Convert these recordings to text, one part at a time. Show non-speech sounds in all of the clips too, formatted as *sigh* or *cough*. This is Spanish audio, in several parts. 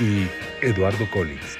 y Eduardo Collins.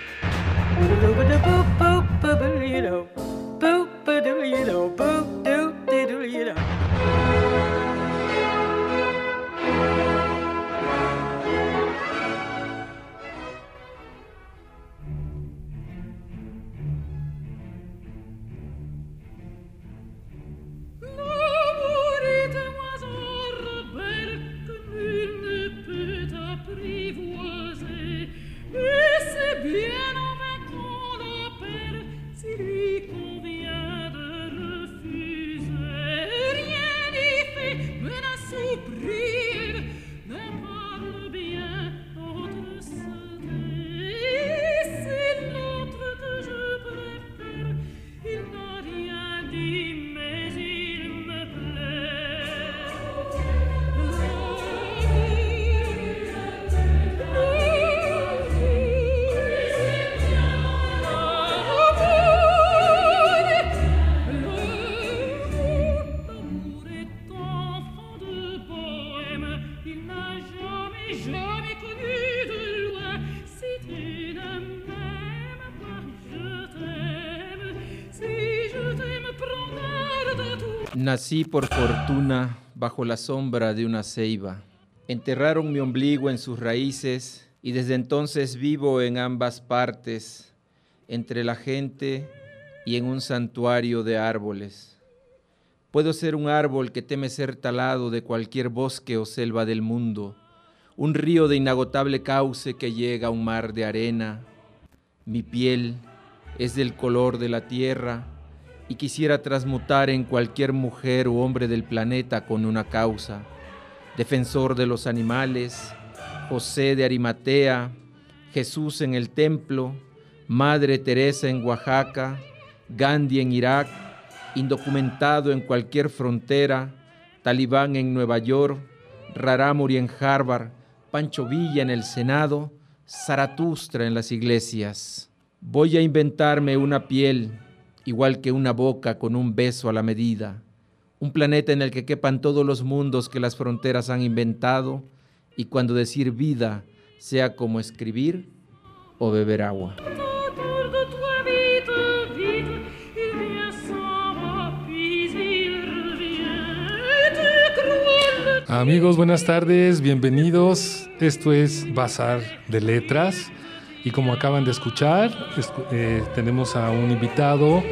Nací por fortuna bajo la sombra de una ceiba. Enterraron mi ombligo en sus raíces y desde entonces vivo en ambas partes, entre la gente y en un santuario de árboles. Puedo ser un árbol que teme ser talado de cualquier bosque o selva del mundo, un río de inagotable cauce que llega a un mar de arena. Mi piel es del color de la tierra y quisiera transmutar en cualquier mujer o hombre del planeta con una causa. Defensor de los animales, José de Arimatea, Jesús en el templo, Madre Teresa en Oaxaca, Gandhi en Irak, indocumentado en cualquier frontera, Talibán en Nueva York, Raramuri en Harvard, Pancho Villa en el Senado, Zaratustra en las iglesias. Voy a inventarme una piel igual que una boca con un beso a la medida, un planeta en el que quepan todos los mundos que las fronteras han inventado y cuando decir vida sea como escribir o beber agua. Amigos, buenas tardes, bienvenidos. Esto es Bazar de Letras. Y como acaban de escuchar, eh, tenemos a un invitado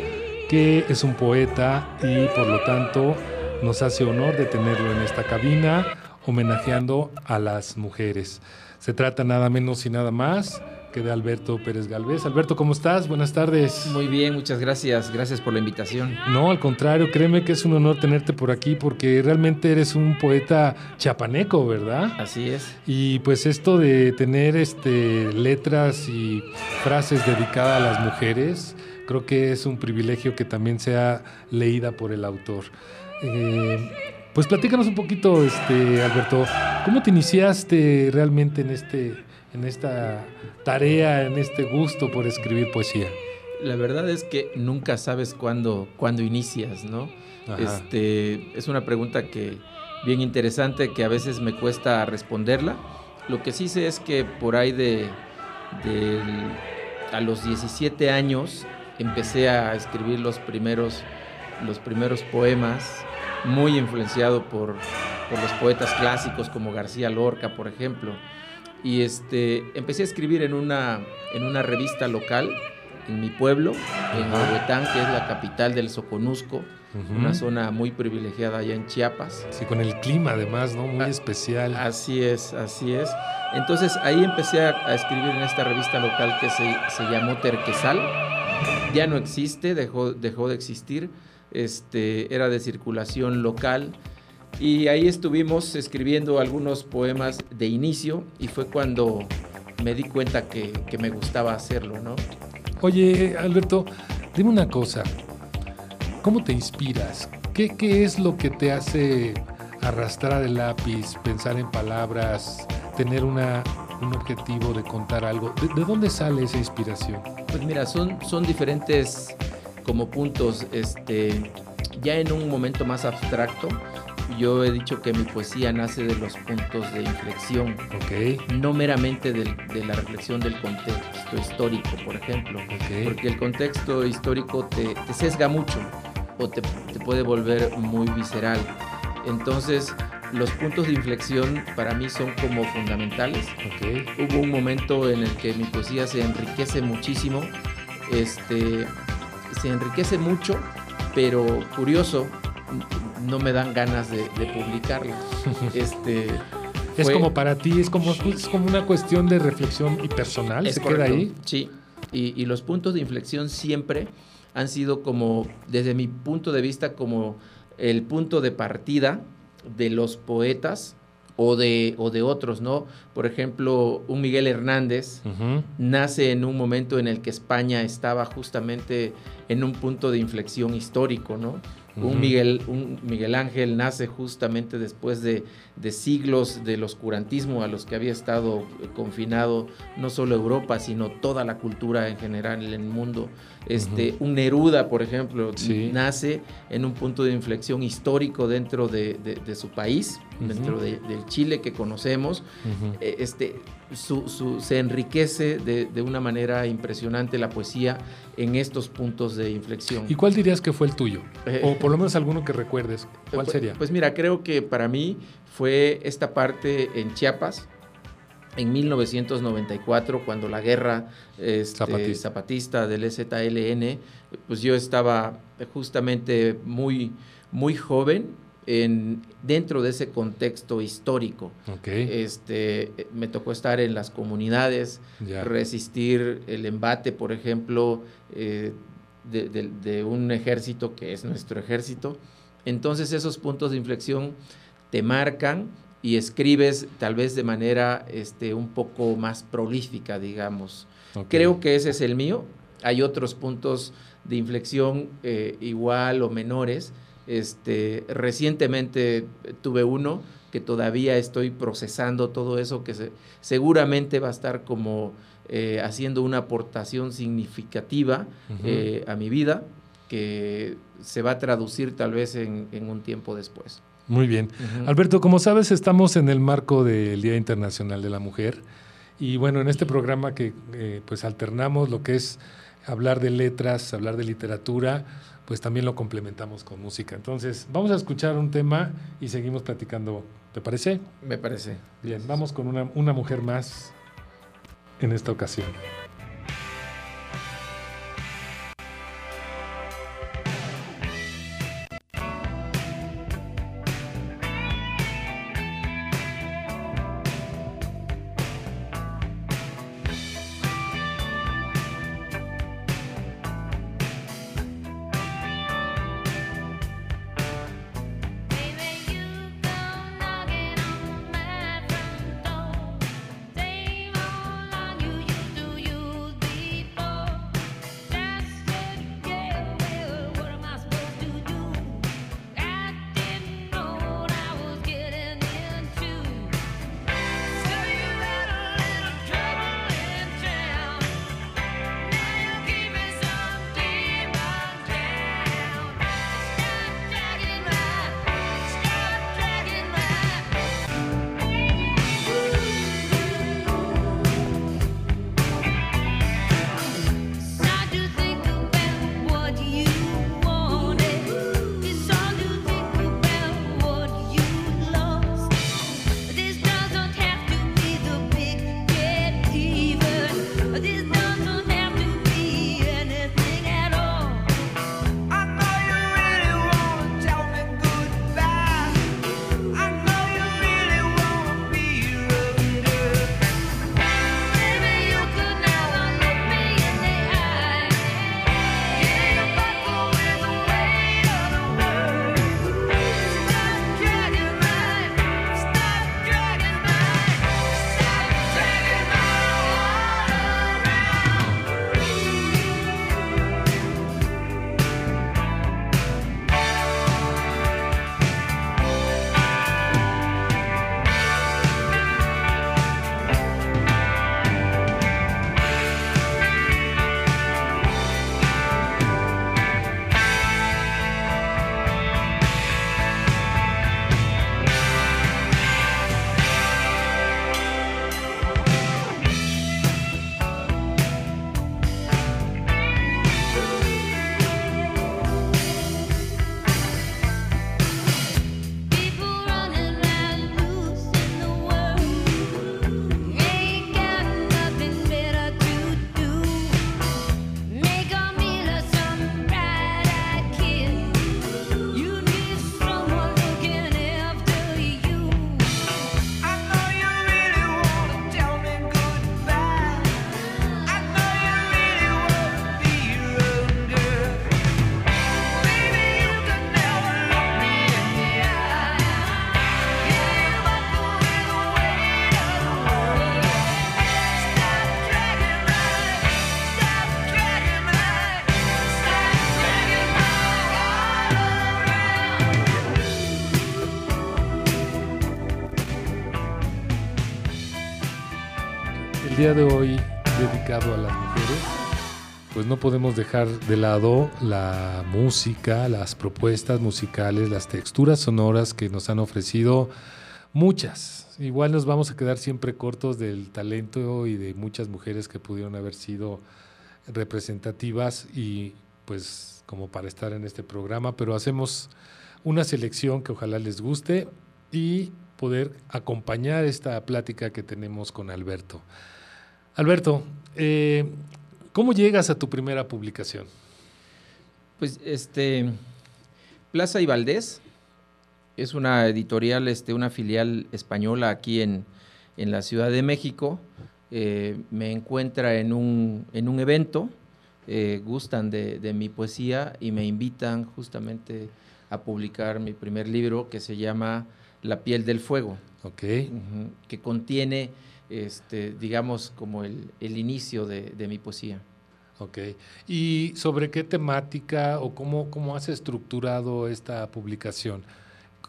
que es un poeta y por lo tanto nos hace honor de tenerlo en esta cabina homenajeando a las mujeres. Se trata nada menos y nada más que de Alberto Pérez Galvez. Alberto, ¿cómo estás? Buenas tardes. Muy bien, muchas gracias. Gracias por la invitación. No, al contrario, créeme que es un honor tenerte por aquí porque realmente eres un poeta chapaneco, ¿verdad? Así es. Y pues esto de tener este letras y frases dedicadas a las mujeres, creo que es un privilegio que también sea leída por el autor. Eh, pues platícanos un poquito, este, Alberto, ¿cómo te iniciaste realmente en este en esta tarea, en este gusto por escribir poesía? La verdad es que nunca sabes cuándo, cuándo inicias, ¿no? Este, es una pregunta que bien interesante que a veces me cuesta responderla. Lo que sí sé es que por ahí de, a los 17 años empecé a escribir los primeros, los primeros poemas, muy influenciado por, por los poetas clásicos como García Lorca, por ejemplo. Y este, empecé a escribir en una, en una revista local en mi pueblo, en Huehuetán, que es la capital del Soconusco, una zona muy privilegiada allá en Chiapas. Sí, con el clima además, ¿no? Muy ah, especial. Así es, así es. Entonces ahí empecé a, escribir en esta revista local que se, se, llamó Terquesal. Ya no existe, dejó, dejó de existir. Este, era de circulación local y ahí estuvimos escribiendo algunos poemas de inicio y fue cuando me di cuenta que, que me gustaba hacerlo, ¿no? Oye, Alberto, dime una cosa. ¿Cómo te inspiras? ¿Qué, ¿Qué, es lo que te hace arrastrar el lápiz, pensar en palabras, tener una, un objetivo de contar algo? ¿De, de dónde sale esa inspiración? Pues mira, son, son diferentes como puntos. Este, ya en un momento más abstracto, yo he dicho que mi poesía nace de los puntos de inflexión, okay. no meramente de, de, la reflexión del contexto histórico, por ejemplo, okay. porque el contexto histórico te, te sesga mucho o te, te, puede volver muy visceral. Entonces, los puntos de inflexión para mí son como fundamentales. Okay. Hubo un momento en el que mi poesía se enriquece muchísimo, este, se enriquece mucho, pero curioso, no me dan ganas de, de publicarla. *laughs* Este, es como para ti, es como, es como una cuestión de reflexión y personal, es se correcto, queda ahí. Sí, y, y, los puntos de inflexión siempre han sido como, desde mi punto de vista, como el punto de partida de los poetas o de, o de otros, ¿no? Por ejemplo, un Miguel Hernández uh -huh. nace en un momento en el que España estaba justamente en un punto de inflexión histórico, ¿no? Uh -huh. un, Miguel, un Miguel Ángel nace justamente después de, de, siglos del oscurantismo a los que había estado confinado no solo Europa, sino toda la cultura en general en el mundo. Este, uh -huh. Un Neruda, por ejemplo, sí. nace en un punto de inflexión histórico dentro de, de, de su país, uh -huh. dentro del Chile que conocemos. este, su, su, se enriquece de, una manera impresionante la poesía en estos puntos de inflexión. ¿Y cuál dirías que fue el tuyo? Eh, o por lo menos alguno que recuerdes. ¿Cuál pues, sería? Pues mira, creo que para mí fue esta parte en Chiapas, en 1994, cuando la guerra este, zapatista. zapatista. del ZLN, pues yo estaba justamente muy, muy joven en, dentro de ese contexto histórico. Okay. Este, me tocó estar en las comunidades, resistir el embate, por ejemplo, eh, de, de, de un ejército que es nuestro ejército. Entonces esos puntos de inflexión te marcan y escribes tal vez de manera este, un poco más prolífica, digamos. Okay. Creo que ese es el mío. Hay otros puntos de inflexión eh, igual o menores. Este, recientemente tuve uno que todavía estoy procesando todo eso, que se, seguramente va a estar como eh, haciendo una aportación significativa uh -huh. eh, a mi vida, que se va a traducir tal vez en, en un tiempo después. Muy bien. Uh -huh. Alberto, como sabes, estamos en el marco del Día Internacional de la Mujer y bueno, en este programa que eh, pues alternamos lo que es hablar de letras, hablar de literatura, pues también lo complementamos con música. Entonces, vamos a escuchar un tema y seguimos platicando. ¿Te parece? Me parece. Bien, vamos con una, una mujer más en esta ocasión. Día de hoy dedicado a las mujeres, pues no podemos dejar de lado la música, las propuestas musicales, las texturas sonoras que nos han ofrecido muchas. Igual nos vamos a quedar siempre cortos del talento y de muchas mujeres que pudieron haber sido representativas y pues como para estar en este programa, pero hacemos una selección que ojalá les guste y poder acompañar esta plática que tenemos con Alberto. Alberto, eh, ¿cómo llegas a tu primera publicación? Pues este, Plaza y Valdés es una editorial, este, una filial española aquí en, la Ciudad de México. Eh, me encuentra en un, en un evento, eh, gustan de, de, mi poesía y me invitan justamente a publicar mi primer libro que se llama La piel del fuego. Ok. que contiene, este, digamos, como el, inicio de, mi poesía. Ok. ¿Y sobre qué temática o cómo, cómo has estructurado esta publicación?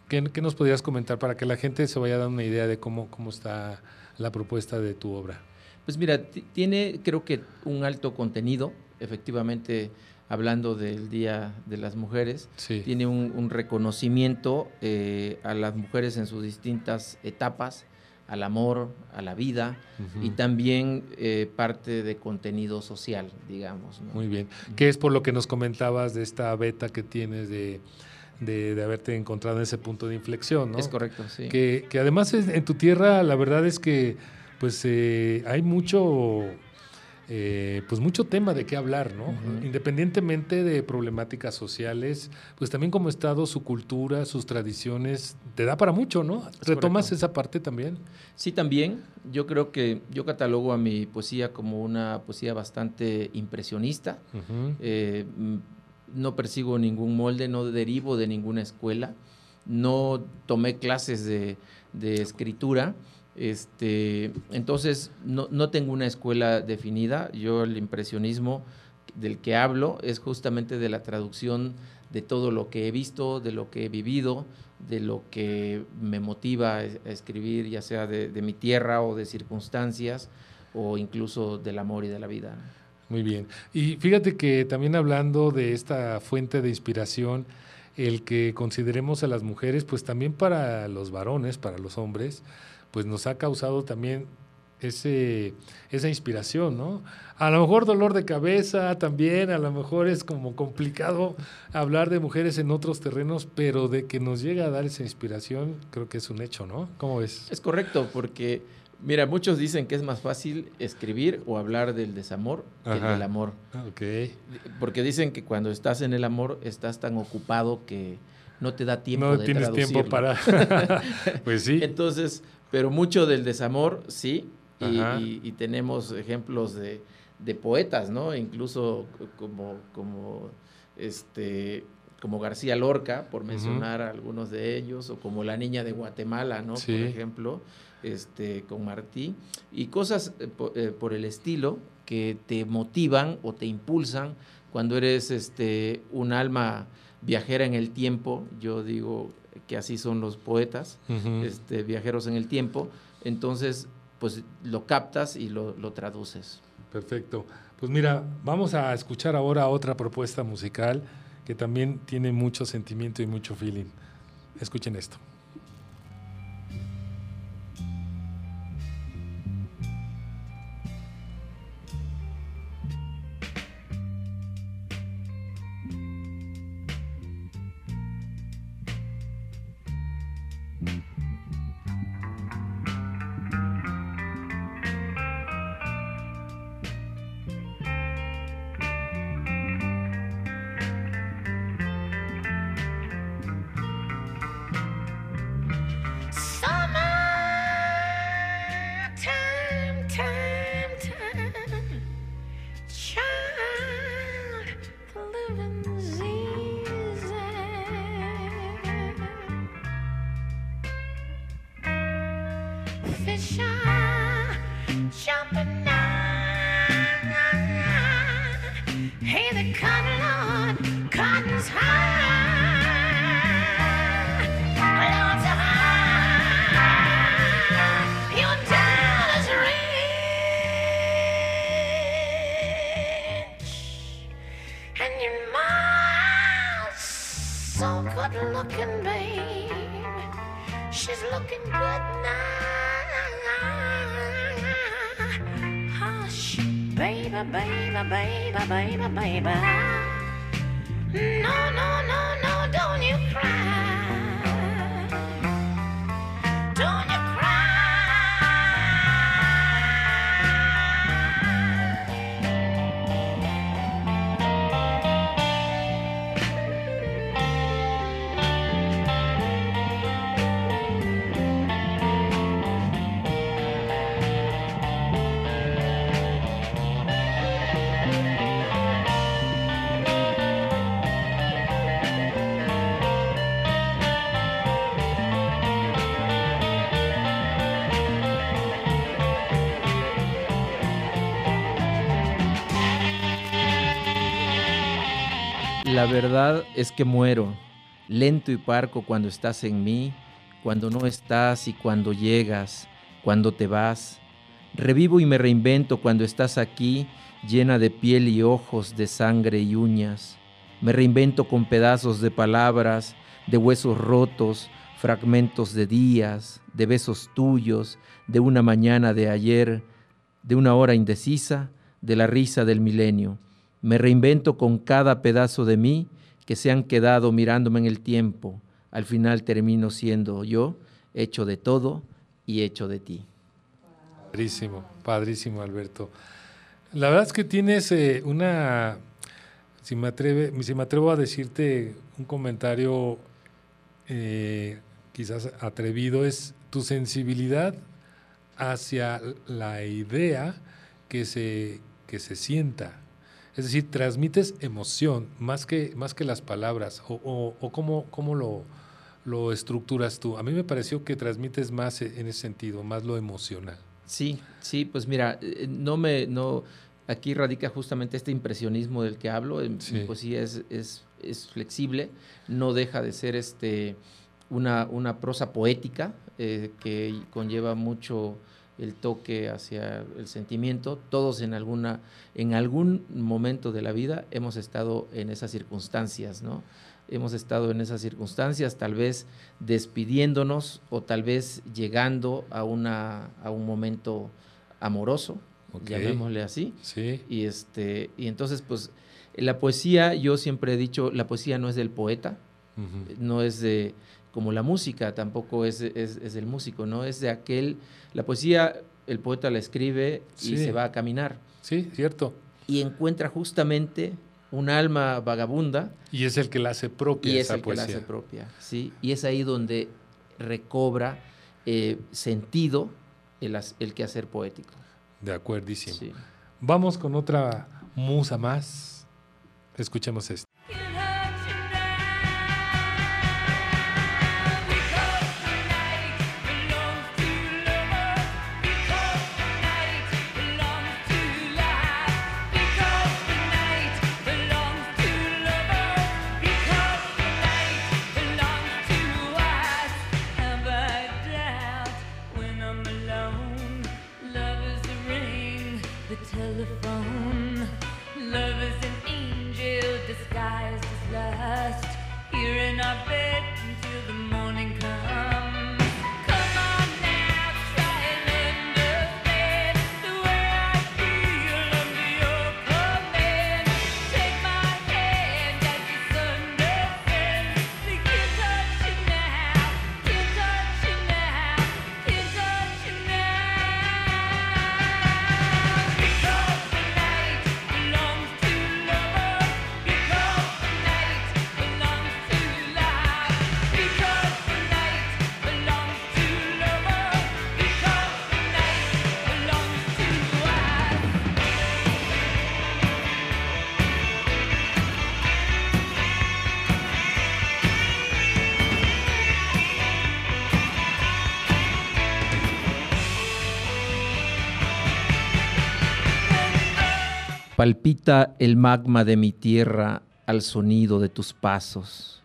¿Qué, nos podrías comentar para que la gente se vaya dar una idea de cómo, cómo está la propuesta de tu obra? Pues mira, tiene creo que un alto contenido, efectivamente hablando del Día de las Mujeres, tiene un, reconocimiento eh, a las mujeres en sus distintas etapas, al amor, a la vida y también eh, parte de contenido social, digamos. Muy bien. ¿Qué es por lo que nos comentabas de esta beta que tienes de, de, haberte encontrado en ese punto de inflexión? ¿no? Es correcto, sí. Que, que además en tu tierra la verdad es que pues eh, hay mucho eh, pues mucho tema de qué hablar, ¿no? Independientemente de problemáticas sociales, pues también como Estado, su cultura, sus tradiciones, te da para mucho, ¿no? ¿Retomas esa parte también? Sí, también. Yo creo que yo catalogo a mi poesía como una poesía bastante impresionista. Eh, no persigo ningún molde, no derivo de ninguna escuela, no tomé clases de, de escritura. Este, entonces, no, no, tengo una escuela definida. Yo el impresionismo del que hablo es justamente de la traducción de todo lo que he visto, de lo que he vivido, de lo que me motiva a escribir, ya sea de, mi tierra o de circunstancias, o incluso del amor y de la vida. Muy bien. Y fíjate que también hablando de esta fuente de inspiración, el que consideremos a las mujeres, pues también para los varones, para los hombres, pues nos ha causado también ese, esa inspiración, ¿no? A lo mejor dolor de cabeza también, a lo mejor es como complicado hablar de mujeres en otros terrenos, pero de que nos llega a dar esa inspiración, creo que es un hecho, ¿no? ¿Cómo ves? Es correcto, porque, mira, muchos dicen que es más fácil escribir o hablar del desamor que del amor. Ah, ok. Porque dicen que cuando estás en el amor estás tan ocupado que no te da tiempo no tienes tiempo para *laughs* pues sí *laughs* entonces pero mucho del desamor, sí, y, tenemos ejemplos de, poetas, ¿no? Incluso como, como, este, como García Lorca, por mencionar algunos de ellos, o como La Niña de Guatemala, ¿no? Por ejemplo, este, con Martí, y cosas eh, eh, por, el estilo que te motivan o te impulsan cuando eres este, un alma viajera en el tiempo, yo digo que así son los poetas, este, viajeros en el tiempo, entonces pues lo captas y lo, lo traduces. Perfecto. Pues mira, vamos a escuchar ahora otra propuesta musical que también tiene mucho sentimiento y mucho feeling. Escuchen esto. shine. Baby, baby, baby, baby. No, La verdad es que muero, lento y parco cuando estás en mí, cuando no estás y cuando llegas, cuando te vas. Revivo y me reinvento cuando estás aquí, llena de piel y ojos, de sangre y uñas. Me reinvento con pedazos de palabras, de huesos rotos, fragmentos de días, de besos tuyos, de una mañana de ayer, de una hora indecisa, de la risa del milenio. Me reinvento con cada pedazo de mí que se han quedado mirándome en el tiempo. Al final termino siendo yo, hecho de todo y hecho de ti. Padrísimo, padrísimo, Alberto. La verdad es que tienes eh, una, si me, atreve, si me atrevo a decirte un comentario eh, quizás atrevido, es tu sensibilidad hacia la idea que se, que se sienta. Es decir, transmites emoción más que, más que las palabras. ¿O, o, cómo, cómo lo, lo estructuras tú? A mí me pareció que transmites más en ese sentido, más lo emocional. Sí, sí, pues mira, eh, no me, no, aquí radica justamente este impresionismo del que hablo. Sí. Pues sí, es, es, es, flexible, no deja de ser este, una, una prosa poética eh, que conlleva mucho el toque hacia el sentimiento. Todos en, alguna, en algún momento de la vida hemos estado en esas circunstancias, ¿no? Hemos estado en esas circunstancias, tal vez despidiéndonos o tal vez llegando a, una, a un momento amoroso, okay. llamémosle así. Sí. Y, este, y entonces, pues, la poesía, yo siempre he dicho, la poesía no es del poeta, uh -huh. no es de como la música tampoco es, es, es, del músico, ¿no? Es de aquel, la poesía, el poeta la escribe y se va a caminar. Sí, cierto. Y encuentra justamente un alma vagabunda. Y es el que la hace propia. Y es esa el poesía. que la hace propia, sí. Y es ahí donde recobra eh, sentido el, el quehacer poético. De acuerdísimo. Sí. Vamos con otra musa más. Escuchemos esto. Palpita el magma de mi tierra al sonido de tus pasos.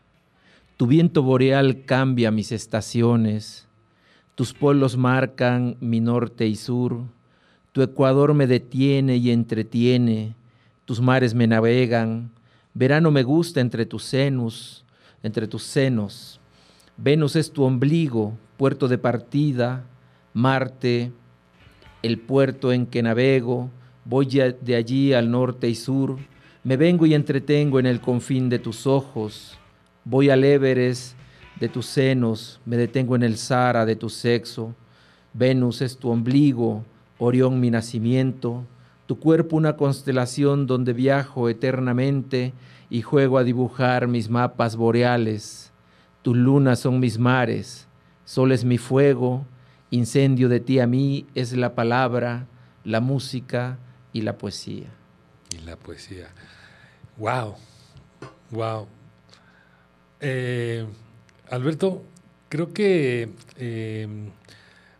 Tu viento boreal cambia mis estaciones. Tus polos marcan mi norte y sur. Tu ecuador me detiene y entretiene. Tus mares me navegan. Verano me gusta entre tus senos, entre tus senos. Venus es tu ombligo, puerto de partida. Marte, el puerto en que navego Voy de allí al norte y sur, me vengo y entretengo en el confín de tus ojos. Voy al Everest de tus senos, me detengo en el Sara de tu sexo. Venus es tu ombligo, Orión mi nacimiento, tu cuerpo una constelación donde viajo eternamente y juego a dibujar mis mapas boreales. Tus lunas son mis mares, sol es mi fuego, incendio de ti a mí es la palabra, la música y la poesía. Y la poesía. Wow, wow. Eh, Alberto, creo que eh,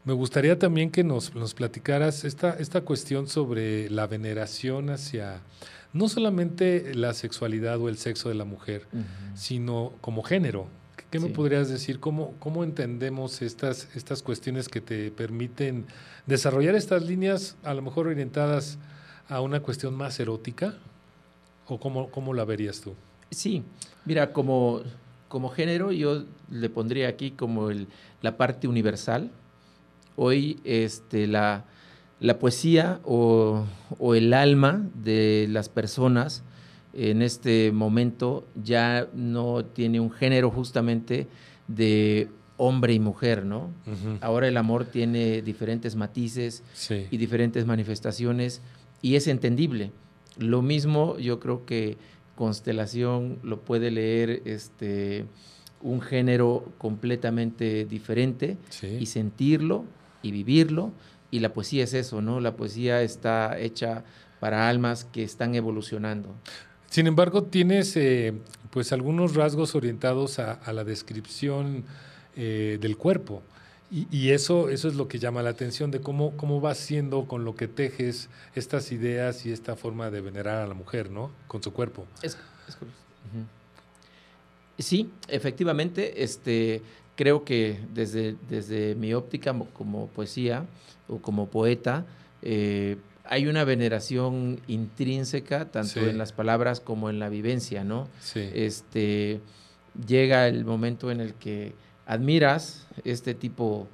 me gustaría también que nos, nos platicaras esta, esta cuestión sobre la veneración hacia no solamente la sexualidad o el sexo de la mujer, sino como género. ¿Qué me podrías decir? ¿Cómo, cómo entendemos estas, estas cuestiones que te permiten desarrollar estas líneas, a lo mejor orientadas a una cuestión más erótica? ¿O cómo, cómo la verías tú? Sí, mira, como, como género yo le pondría aquí como el- la parte universal. Hoy este, la, la poesía o, o el alma de las personas en este momento ya no tiene un género justamente de hombre y mujer, ¿no? Ahora el amor tiene diferentes matices, Sí. y diferentes manifestaciones y es entendible. Lo mismo yo creo que Constelación lo puede leer este, un género completamente diferente Sí. y sentirlo y vivirlo y la poesía es eso, ¿no? La poesía está hecha para almas que están evolucionando. Sin embargo, tienes eh, pues algunos rasgos orientados a, a la descripción eh, del cuerpo. Y, y eso, eso es lo que llama la atención de cómo, cómo vas siendo con lo que tejes estas ideas y esta forma de venerar a la mujer, ¿no? Con su cuerpo. Es, es. Sí, efectivamente, este, creo que desde, desde mi óptica mo- como poesía o como poeta, eh, hay una veneración intrínseca, tanto Sí. en las palabras como en la vivencia, ¿no? Sí. Este, llega el momento en el que admiras este tipo,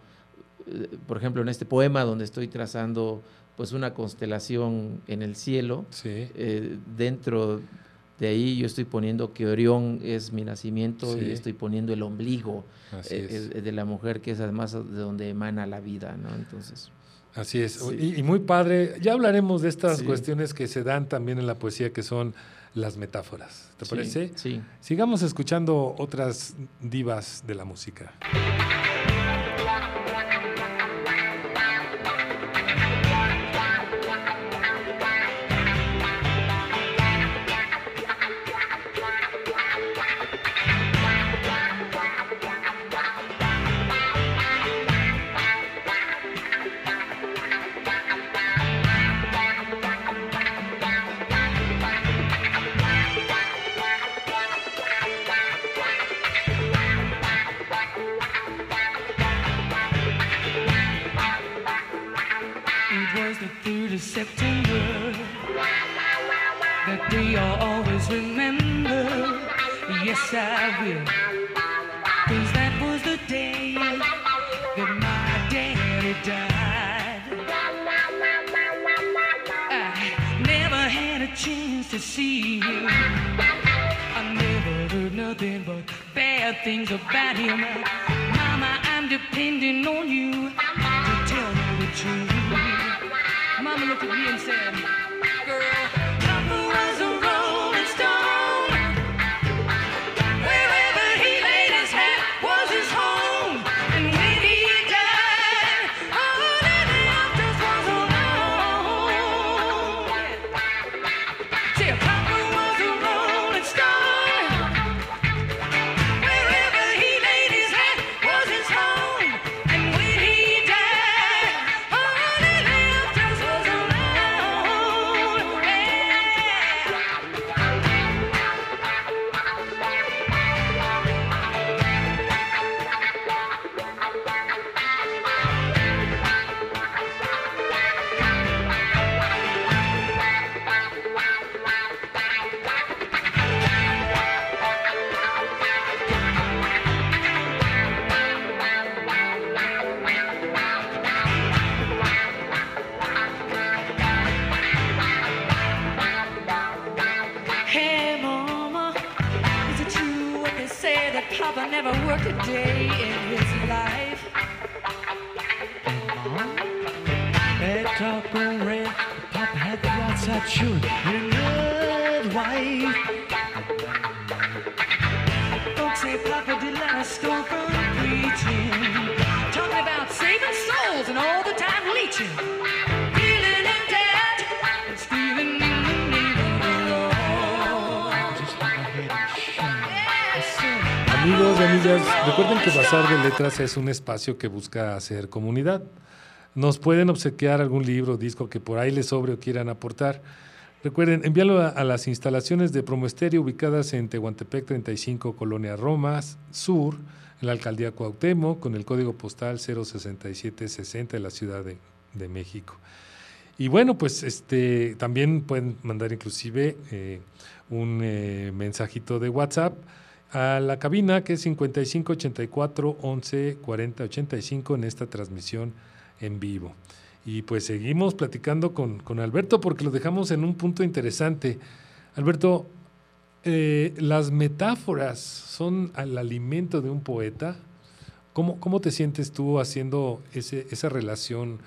eh, por ejemplo, en este poema donde estoy trazando pues una constelación en el cielo, sí. eh, dentro de ahí yo estoy poniendo que Orión es mi nacimiento Sí. y estoy poniendo el ombligo eh, eh, de la mujer, que es además de donde emana la vida, ¿no? Entonces, Así es. Sí. Y, y muy padre. Ya hablaremos de estas cuestiones que se dan también en la poesía, que son las metáforas. ¿Te sí, parece? Sí. Sigamos escuchando otras divas de la música. your body around. Recuerden que Bazar de Letras es un espacio que busca hacer comunidad. Nos pueden obsequiar algún libro disco que por ahí les sobre o quieran aportar. Recuerden, envíalo a, las instalaciones de Promoesterio ubicadas en Tehuantepec 35, Colonia Roma Sur, en la Alcaldía Cuauhtémoc, con el código postal 06760 de la Ciudad de, de México. Y bueno, pues este también pueden mandar inclusive eh, un eh, mensajito de WhatsApp a la cabina que es 55 84 11 40 85 en esta transmisión en vivo. Y pues seguimos platicando con, con Alberto porque lo dejamos en un punto interesante. Alberto, eh, las metáforas son el alimento de un poeta. ¿Cómo, cómo te sientes tú haciendo ese, esa relación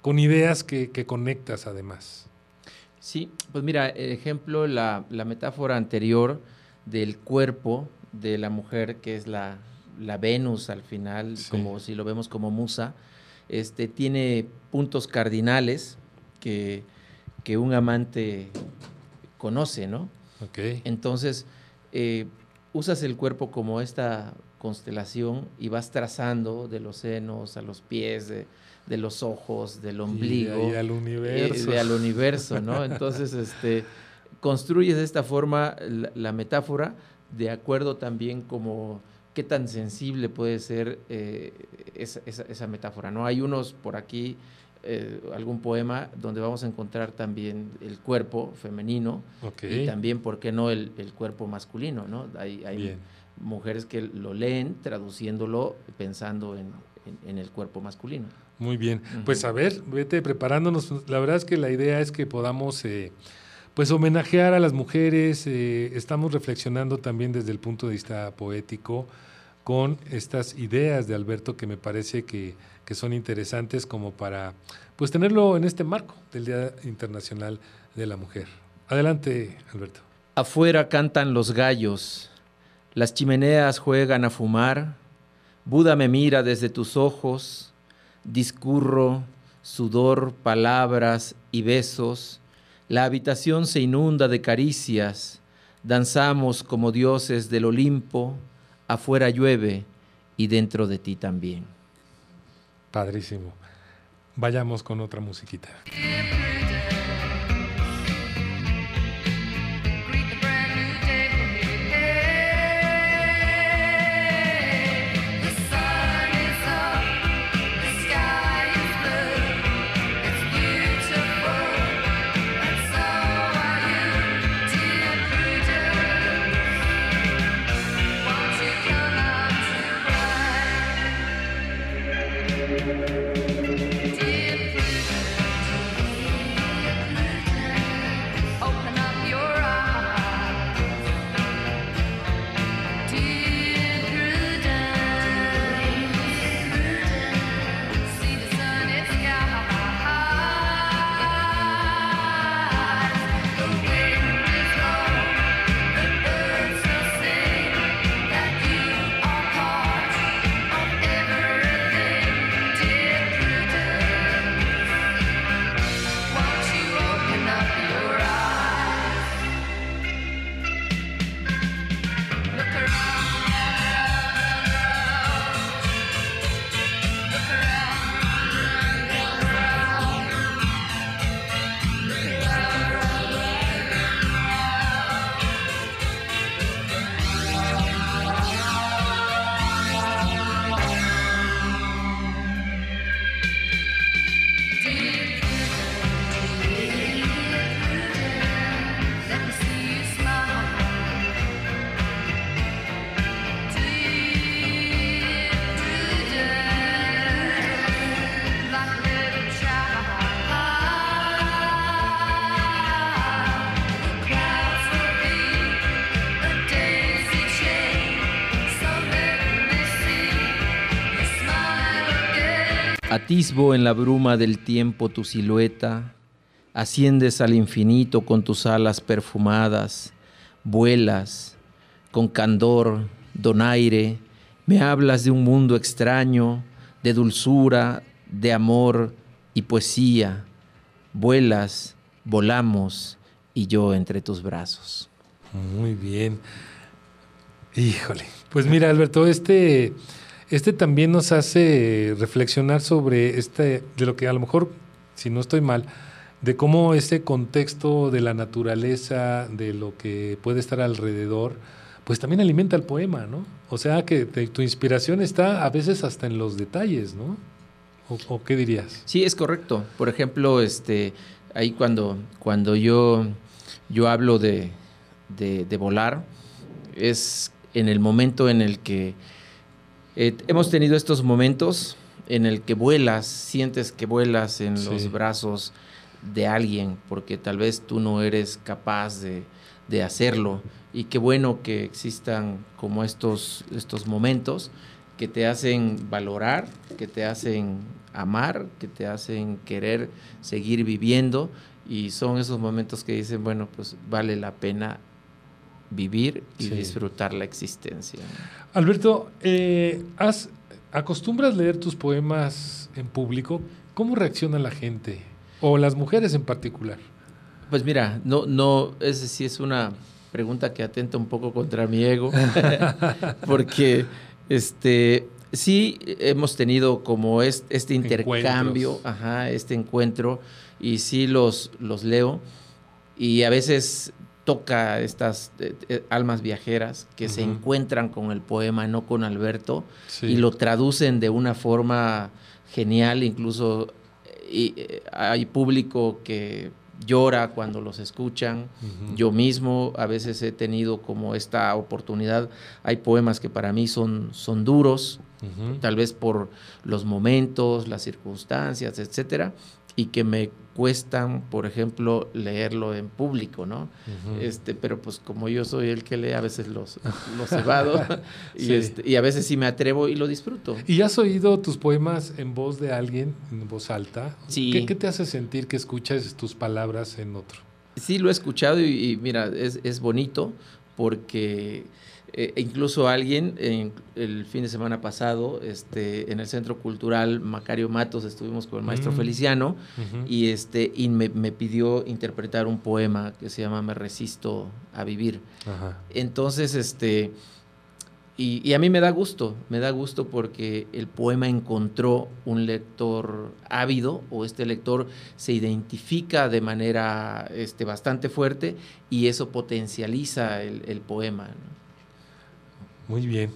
con ideas que, que conectas además? Sí, pues mira, ejemplo, la, la metáfora anterior del cuerpo de la mujer, que es la, la Venus al final, Sí. como si lo vemos como musa, este, tiene puntos cardinales que, que un amante conoce, ¿no? Entonces, eh, usas el cuerpo como esta constelación y vas trazando de los senos a los pies, de, de los ojos, del ombligo. Y, al eh, universo. de al universo, ¿no? Entonces, este, construyes de esta forma la, la metáfora de acuerdo también como qué tan sensible puede ser eh, esa, esa- esa metáfora, ¿no? Hay unos por aquí, eh, algún poema donde vamos a encontrar también el cuerpo femenino y también, ¿por qué no, el, el cuerpo masculino, ¿no? Hay, mujeres que lo leen traduciéndolo pensando en, en- en el cuerpo masculino. Muy bien. Pues a ver, vete preparándonos. La verdad es que la idea es que podamos eh, pues homenajear a las mujeres. eh, estamos reflexionando también desde el punto de vista poético con estas ideas de Alberto que me parece que, que son interesantes como para pues tenerlo en este marco del Día Internacional de la Mujer. Adelante, Alberto. Afuera cantan los gallos, las chimeneas juegan a fumar, Buda me mira desde tus ojos, discurro, sudor, palabras y besos, la habitación se inunda de caricias, danzamos como dioses del Olimpo, afuera llueve y dentro de ti también. Padrísimo. Vayamos con otra musiquita. Atisbo en la bruma del tiempo tu silueta, asciendes al infinito con tus alas perfumadas, vuelas con candor, donaire, me hablas de un mundo extraño, de dulzura, de amor y poesía. Vuelas, volamos y yo entre tus brazos. Muy bien. Híjole. Pues mira, Alberto, este, este también nos hace reflexionar sobre este, de lo que a lo mejor, si no estoy mal, de cómo ese contexto de la naturaleza, de lo que puede estar alrededor, pues también alimenta el poema, ¿no? O sea que tu inspiración está a veces hasta en los detalles, ¿no? ¿O, qué dirías? Sí, es correcto. Por ejemplo, este, ahí cuando, cuando yo, yo hablo de- de volar, es en el momento en el que eh, hemos tenido estos momentos en el que vuelas, sientes que vuelas en Sí. los brazos de alguien, porque tal vez tú no eres capaz de, de hacerlo. Y qué bueno que existan como estos, estos momentos que te hacen valorar, que te hacen amar, que te hacen querer seguir viviendo. Y son esos momentos que dicen, bueno, pues vale la pena vivir y Sí. disfrutar la existencia. Alberto, eh, ¿has- ¿acostumbras leer tus poemas en público? ¿Cómo reacciona la gente? O las mujeres en particular. Pues mira, no, no, ese sí es una pregunta que atenta un poco contra mi ego, *laughs* *laughs* porque este sí hemos tenido como es- este intercambio, ajá, este encuentro, y sí los, los leo, y a veces toca estas eh, eh, almas viajeras que se encuentran con el poema, no con Alberto, Sí. y lo traducen de una forma genial, incluso eh, y, eh, hay público que llora cuando los escuchan. Yo mismo a veces he tenido como esta oportunidad. Hay poemas que para mí son, son duros, tal vez por los momentos, las circunstancias, etcétera, y que me cuestan, por ejemplo, leerlo en público, ¿no? Este, pero pues como yo soy el que lee, a veces los, *laughs* los evado *laughs* y, Sí. este, y a veces sí me atrevo y lo disfruto. ¿Y has oído tus poemas en voz de alguien, en voz alta? Sí. ¿Qué, qué te hace sentir que escuchas tus palabras en otro? Sí, lo he escuchado y, y mira, es, es bonito porque eh, incluso alguien en el fin de semana pasado este, en el Centro Cultural Macario Matos estuvimos con el maestro Mm. Feliciano y, este, y me, me pidió interpretar un poema que se llama Me resisto a vivir. Ajá. Entonces, este, y, y a mí me da gusto, me da gusto porque el poema encontró un lector ávido o este lector se identifica de manera este, bastante fuerte y eso potencializa el, el poema. ¿no? Muy bien.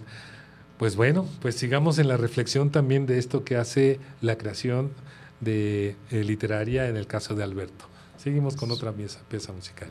Pues bueno, pues sigamos en la reflexión también de esto que hace la creación de eh, literaria en el caso de Alberto. Seguimos con otra pieza, pieza musical.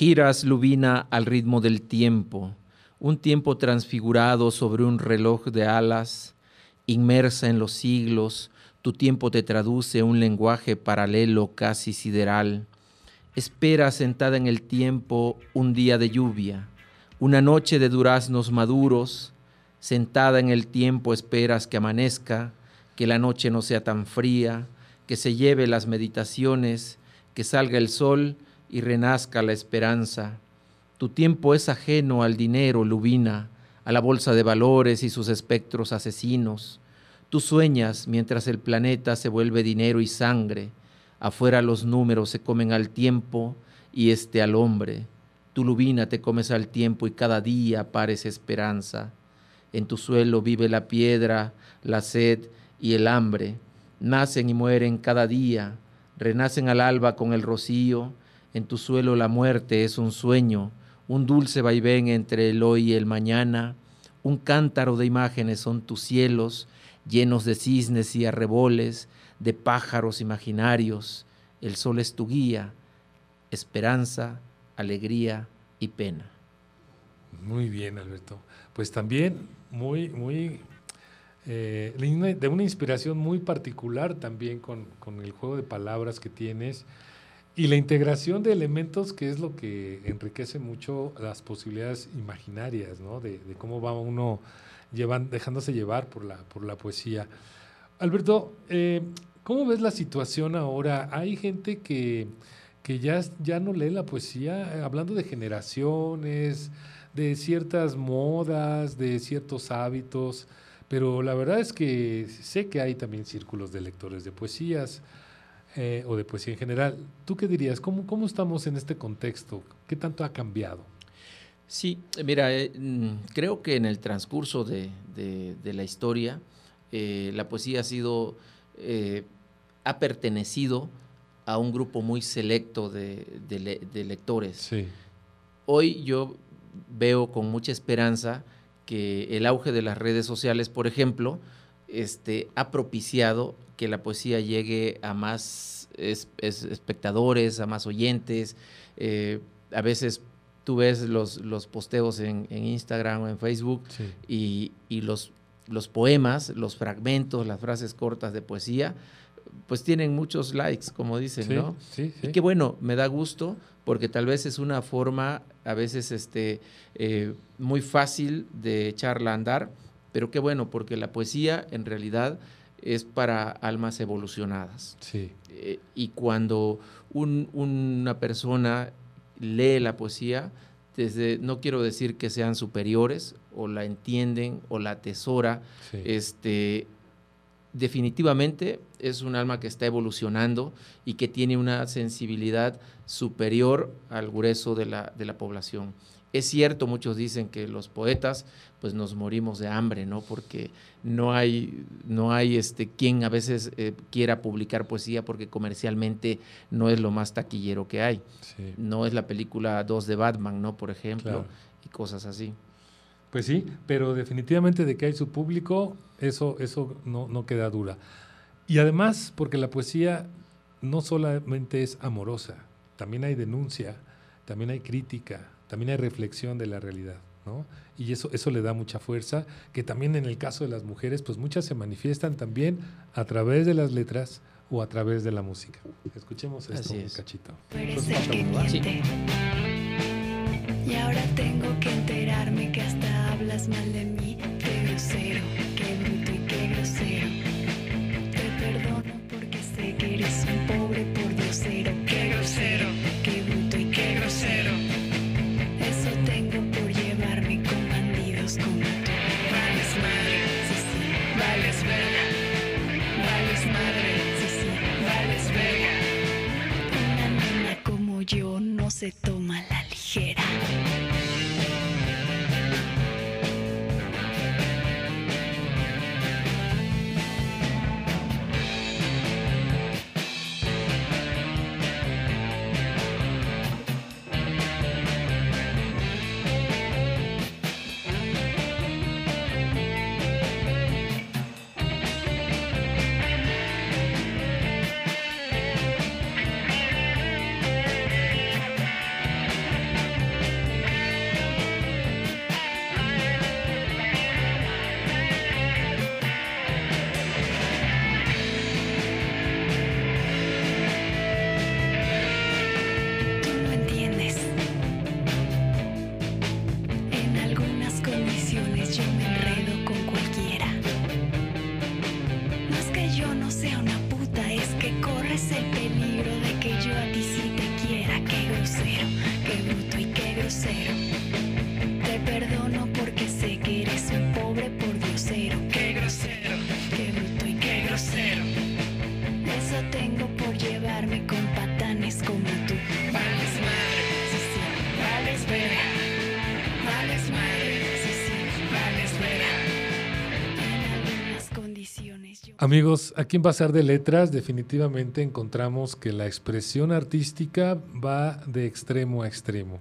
Giras, lubina, al ritmo del tiempo, un tiempo transfigurado sobre un reloj de alas, inmersa en los siglos, tu tiempo te traduce un lenguaje paralelo casi sideral. Espera sentada en el tiempo un día de lluvia, una noche de duraznos maduros, sentada en el tiempo esperas que amanezca, que la noche no sea tan fría, que se lleve las meditaciones, que salga el sol y renazca la esperanza. Tu tiempo es ajeno al dinero, Lubina, a la bolsa de valores y sus espectros asesinos. Tú sueñas mientras el planeta se vuelve dinero y sangre. Afuera los números se comen al tiempo y este al hombre. Tu lubina te comes al tiempo y cada día parece esperanza. En tu suelo vive la piedra, la sed y el hambre. Nacen y mueren cada día, renacen al alba con el rocío. En tu suelo la muerte es un sueño, un dulce vaivén entre el hoy y el mañana. Un cántaro de imágenes son tus cielos, llenos de cisnes y arreboles, de pájaros imaginarios. El sol es tu guía, esperanza, alegría y pena. Muy bien, Alberto. Pues también muy, muy, eh, de una- inspiración muy particular también con, con el juego de palabras que tienes y la integración de elementos que es lo que enriquece mucho las posibilidades imaginarias, ¿no? De, de cómo va uno llevan, dejándose llevar por la, por la poesía. Alberto, eh, ¿cómo ves la situación ahora? Hay gente que, que ya, ya no lee la poesía, eh, hablando de generaciones, de ciertas modas, de ciertos hábitos, pero la verdad es que sé que hay también círculos de lectores de poesías eh, o de poesía en general. ¿Tú qué dirías? ¿Cómo, ¿Cómo estamos en este contexto? ¿Qué tanto ha cambiado? Sí, mira, eh, mm, creo que en el transcurso de, de- de la historia, eh, la poesía ha sido, ha pertenecido a un grupo muy selecto de, de le- de lectores. Sí, Hoy yo veo con mucha esperanza que el auge de las redes sociales, por ejemplo, este, ha propiciado que la poesía llegue a más es- es- espectadores, a más oyentes. Eh, a veces tú ves los, los posteos en, en Instagram o en Facebook sí. y, y los, los poemas, los fragmentos, las frases cortas de poesía, pues tienen muchos likes, como dicen, Sí, ¿no? sí, sí. Y qué bueno, me da gusto porque tal vez es una forma a veces este, eh, muy fácil de echarla a andar, pero qué bueno porque la poesía en realidad es para almas evolucionadas. Sí, Eh, y cuando un- una persona lee la poesía, desde, no quiero decir que sean superiores o la entienden o la atesora, sí. este, definitivamente es un alma que está evolucionando y que tiene una sensibilidad superior al grueso de la, de la población. Es cierto, muchos dicen que los poetas pues nos morimos de hambre, ¿no? Porque no hay, no hay este, quien a veces eh, quiera publicar poesía porque comercialmente no es lo más taquillero que hay. sí. No es la película 2 de Batman, ¿no? Por ejemplo, Claro. y cosas así. Pues sí, pero definitivamente de que hay su público, eso, eso no, no queda duda. Y además, porque la poesía no solamente es amorosa, también hay denuncia, también hay crítica, también hay reflexión de la realidad, ¿no? Y eso, eso le da mucha fuerza, que también en el caso de las mujeres, pues muchas se manifiestan también a través de las letras o a través de la música. Escuchemos esto Así un es. cachito. Pues. Y ahora tengo que enterarme que hasta hablas mal de mí. Amigos, aquí en Bazar de Letras definitivamente encontramos que la expresión artística va de extremo a extremo.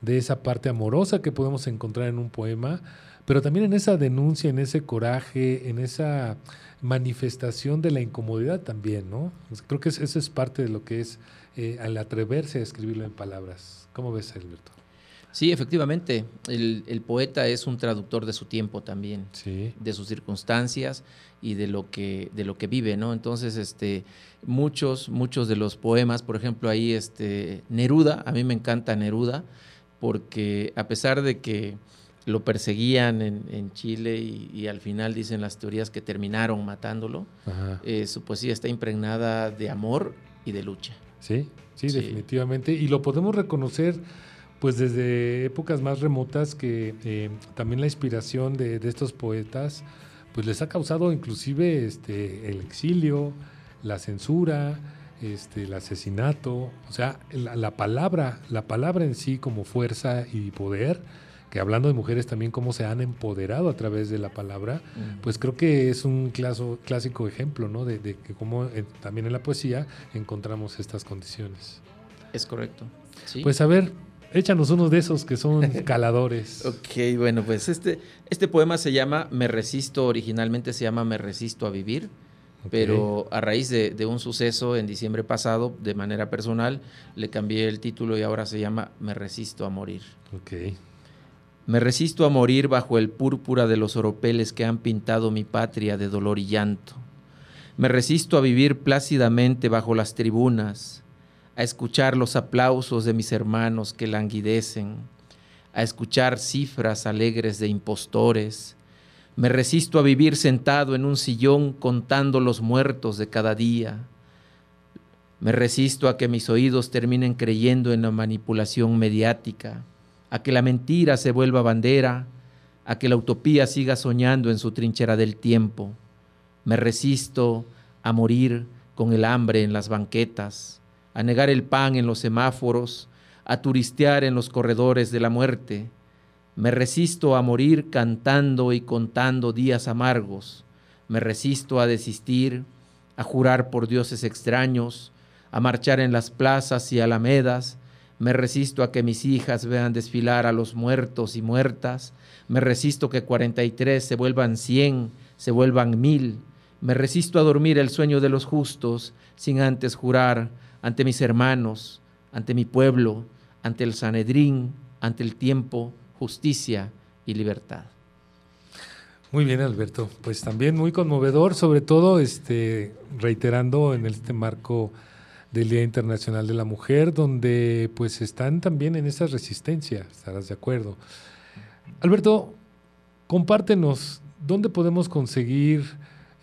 De esa parte amorosa que podemos encontrar en un poema, pero también en esa denuncia, en ese coraje, en esa manifestación de la incomodidad también, ¿no? Creo que es- eso es parte de lo que es eh, al atreverse a escribirlo en palabras. ¿Cómo ves, Alberto? Sí, efectivamente, el, el poeta es un traductor de su tiempo también. Sí. de sus circunstancias y de lo que de lo que vive, ¿no? Entonces, este muchos muchos de los poemas, por ejemplo, ahí este Neruda, a mí me encanta Neruda porque a pesar de que lo perseguían en, en Chile y, y al final dicen las teorías que terminaron matándolo, eh, su poesía está impregnada de amor y de lucha. Sí, sí, Sí. definitivamente. Y lo podemos reconocer pues desde épocas más remotas que eh, también la inspiración de, de estos poetas pues les ha causado inclusive este, el exilio, la censura, este, el asesinato, o sea, la, la palabra, la palabra en sí como fuerza y poder, que hablando de mujeres también cómo se han empoderado a través de la palabra, pues creo que es un claso- clásico ejemplo, ¿no? De, de que cómo eh, también en la poesía encontramos estas condiciones. Es correcto. ¿sí? Pues a ver, échanos unos de esos que son *laughs* caladores. Ok, bueno, pues este, este poema se llama Me resisto, originalmente se llama Me resisto a vivir, pero a raíz de, de un suceso en diciembre pasado, de manera personal, le cambié el título y ahora se llama Me resisto a morir. Ok. Me resisto a morir bajo el púrpura de los oropeles que han pintado mi patria de dolor y llanto. Me resisto a vivir plácidamente bajo las tribunas, a escuchar los aplausos de mis hermanos que languidecen, a escuchar cifras alegres de impostores. Me resisto a vivir sentado en un sillón contando los muertos de cada día. Me resisto a que mis oídos terminen creyendo en la manipulación mediática, a que la mentira se vuelva bandera, a que la utopía siga soñando en su trinchera del tiempo. Me resisto a morir con el hambre en las banquetas, a negar el pan en los semáforos, a turistear en los corredores de la muerte. Me resisto a morir cantando y contando días amargos. Me resisto a desistir, a jurar por dioses extraños, a marchar en las plazas y alamedas. Me resisto a que mis hijas vean desfilar a los muertos y muertas. Me resisto que 43 se vuelvan 100, se vuelvan mil. Me resisto a dormir el sueño de los justos sin antes jurar ante mis hermanos, ante mi pueblo, ante el Sanedrín, ante el tiempo, justicia y libertad. Muy bien, Alberto. Pues también muy conmovedor, sobre todo este, reiterando en este marco del Día Internacional de la Mujer, donde pues están también en esa resistencia, estarás de acuerdo. Alberto, compártenos, ¿dónde podemos conseguir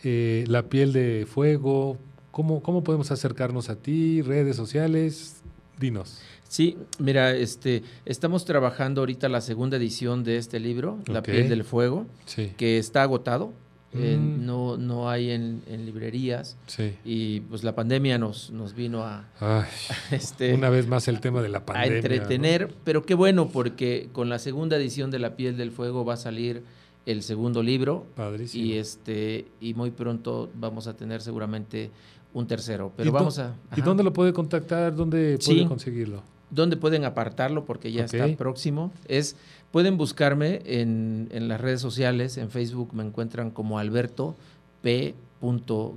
eh, la piel de fuego? ¿Cómo, ¿Cómo podemos acercarnos a ti? ¿Redes sociales? Dinos. Sí, mira, este, estamos trabajando ahorita la segunda edición de este libro, La piel del fuego, Sí, que está agotado, eh, Mm. no, no hay en, en librerías sí. y pues la pandemia nos, nos vino a, Ay, *laughs* este, una vez más el tema de la a pandemia. ¿no? entretener, pero qué bueno porque con la segunda edición de La piel del fuego va a salir el segundo libro Padrísimo. y este y muy pronto vamos a tener seguramente un tercero, pero ¿Y dó- vamos a ¿Y dónde lo puede contactar? ¿Dónde Sí. puede conseguirlo? ¿Dónde pueden apartarlo? Porque ya está próximo. Es, pueden buscarme en, en las redes sociales, en Facebook me encuentran como Alberto P.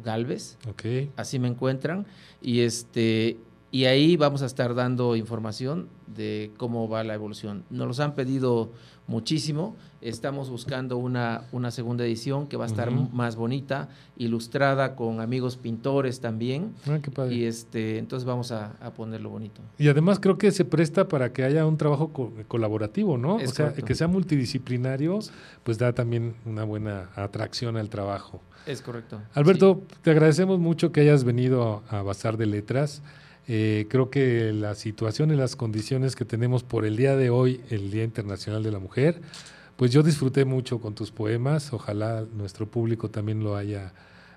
Galvez, Ok. así me encuentran. Y este Y ahí vamos a estar dando información de cómo va la evolución. Nos los han pedido muchísimo. Estamos buscando una, una segunda edición que va a estar más bonita, ilustrada con amigos pintores también. Ah, qué padre. Y este, entonces vamos a, a ponerlo bonito. Y además creo que se presta para que haya un trabajo co- colaborativo, ¿no? Es o sea, correcto. que sea multidisciplinario, pues da también una buena atracción al trabajo. Es correcto. Alberto, te agradecemos mucho que hayas venido a Bazar de Letras. Eh, creo que la situación y las condiciones que tenemos por el día de hoy, el Día Internacional de la Mujer, pues yo disfruté mucho con tus poemas. Ojalá nuestro público también lo haya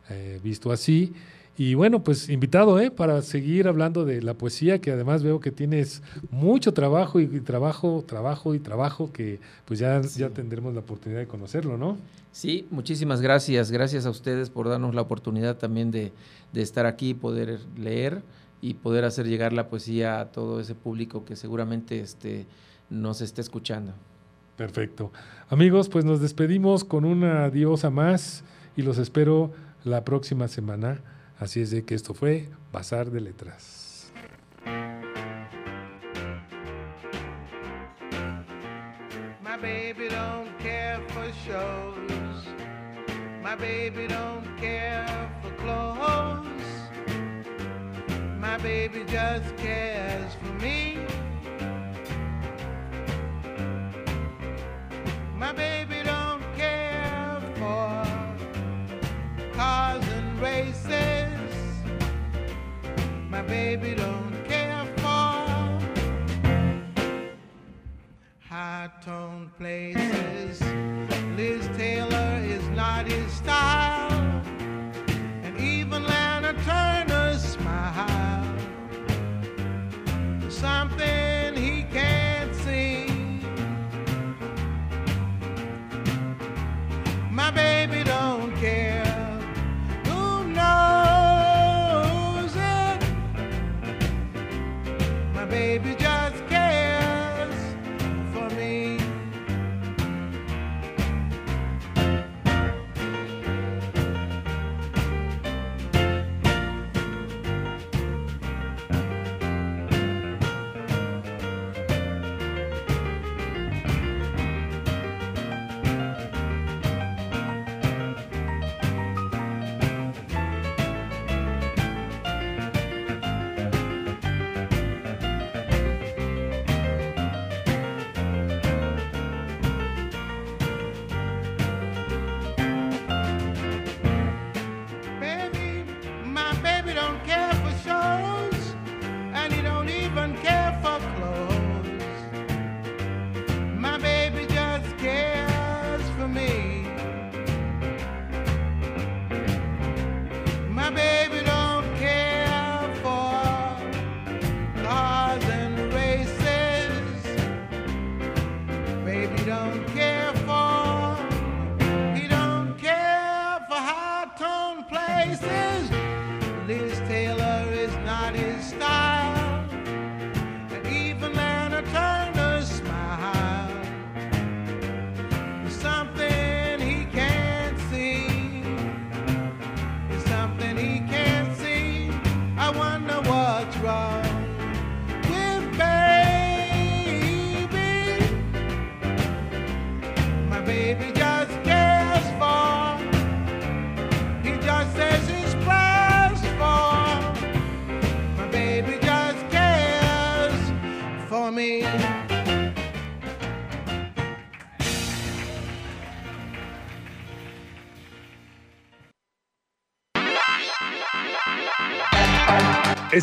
eh, visto así. Y bueno, pues invitado ¿eh? para seguir hablando de la poesía, que además veo que tienes mucho trabajo y, y trabajo, trabajo y trabajo, que pues ya, Sí. ya tendremos la oportunidad de conocerlo, ¿no? Sí, muchísimas gracias. Gracias a ustedes por darnos la oportunidad también de, de estar aquí, poder leer y poder hacer llegar la poesía a todo ese público que seguramente este, nos esté escuchando. Perfecto. Amigos, pues nos despedimos con una diosa más y los espero la próxima semana. Así es de que esto fue Bazar de Letras. My baby don't care for shows. My baby don't care for clothes. Baby just cares for me.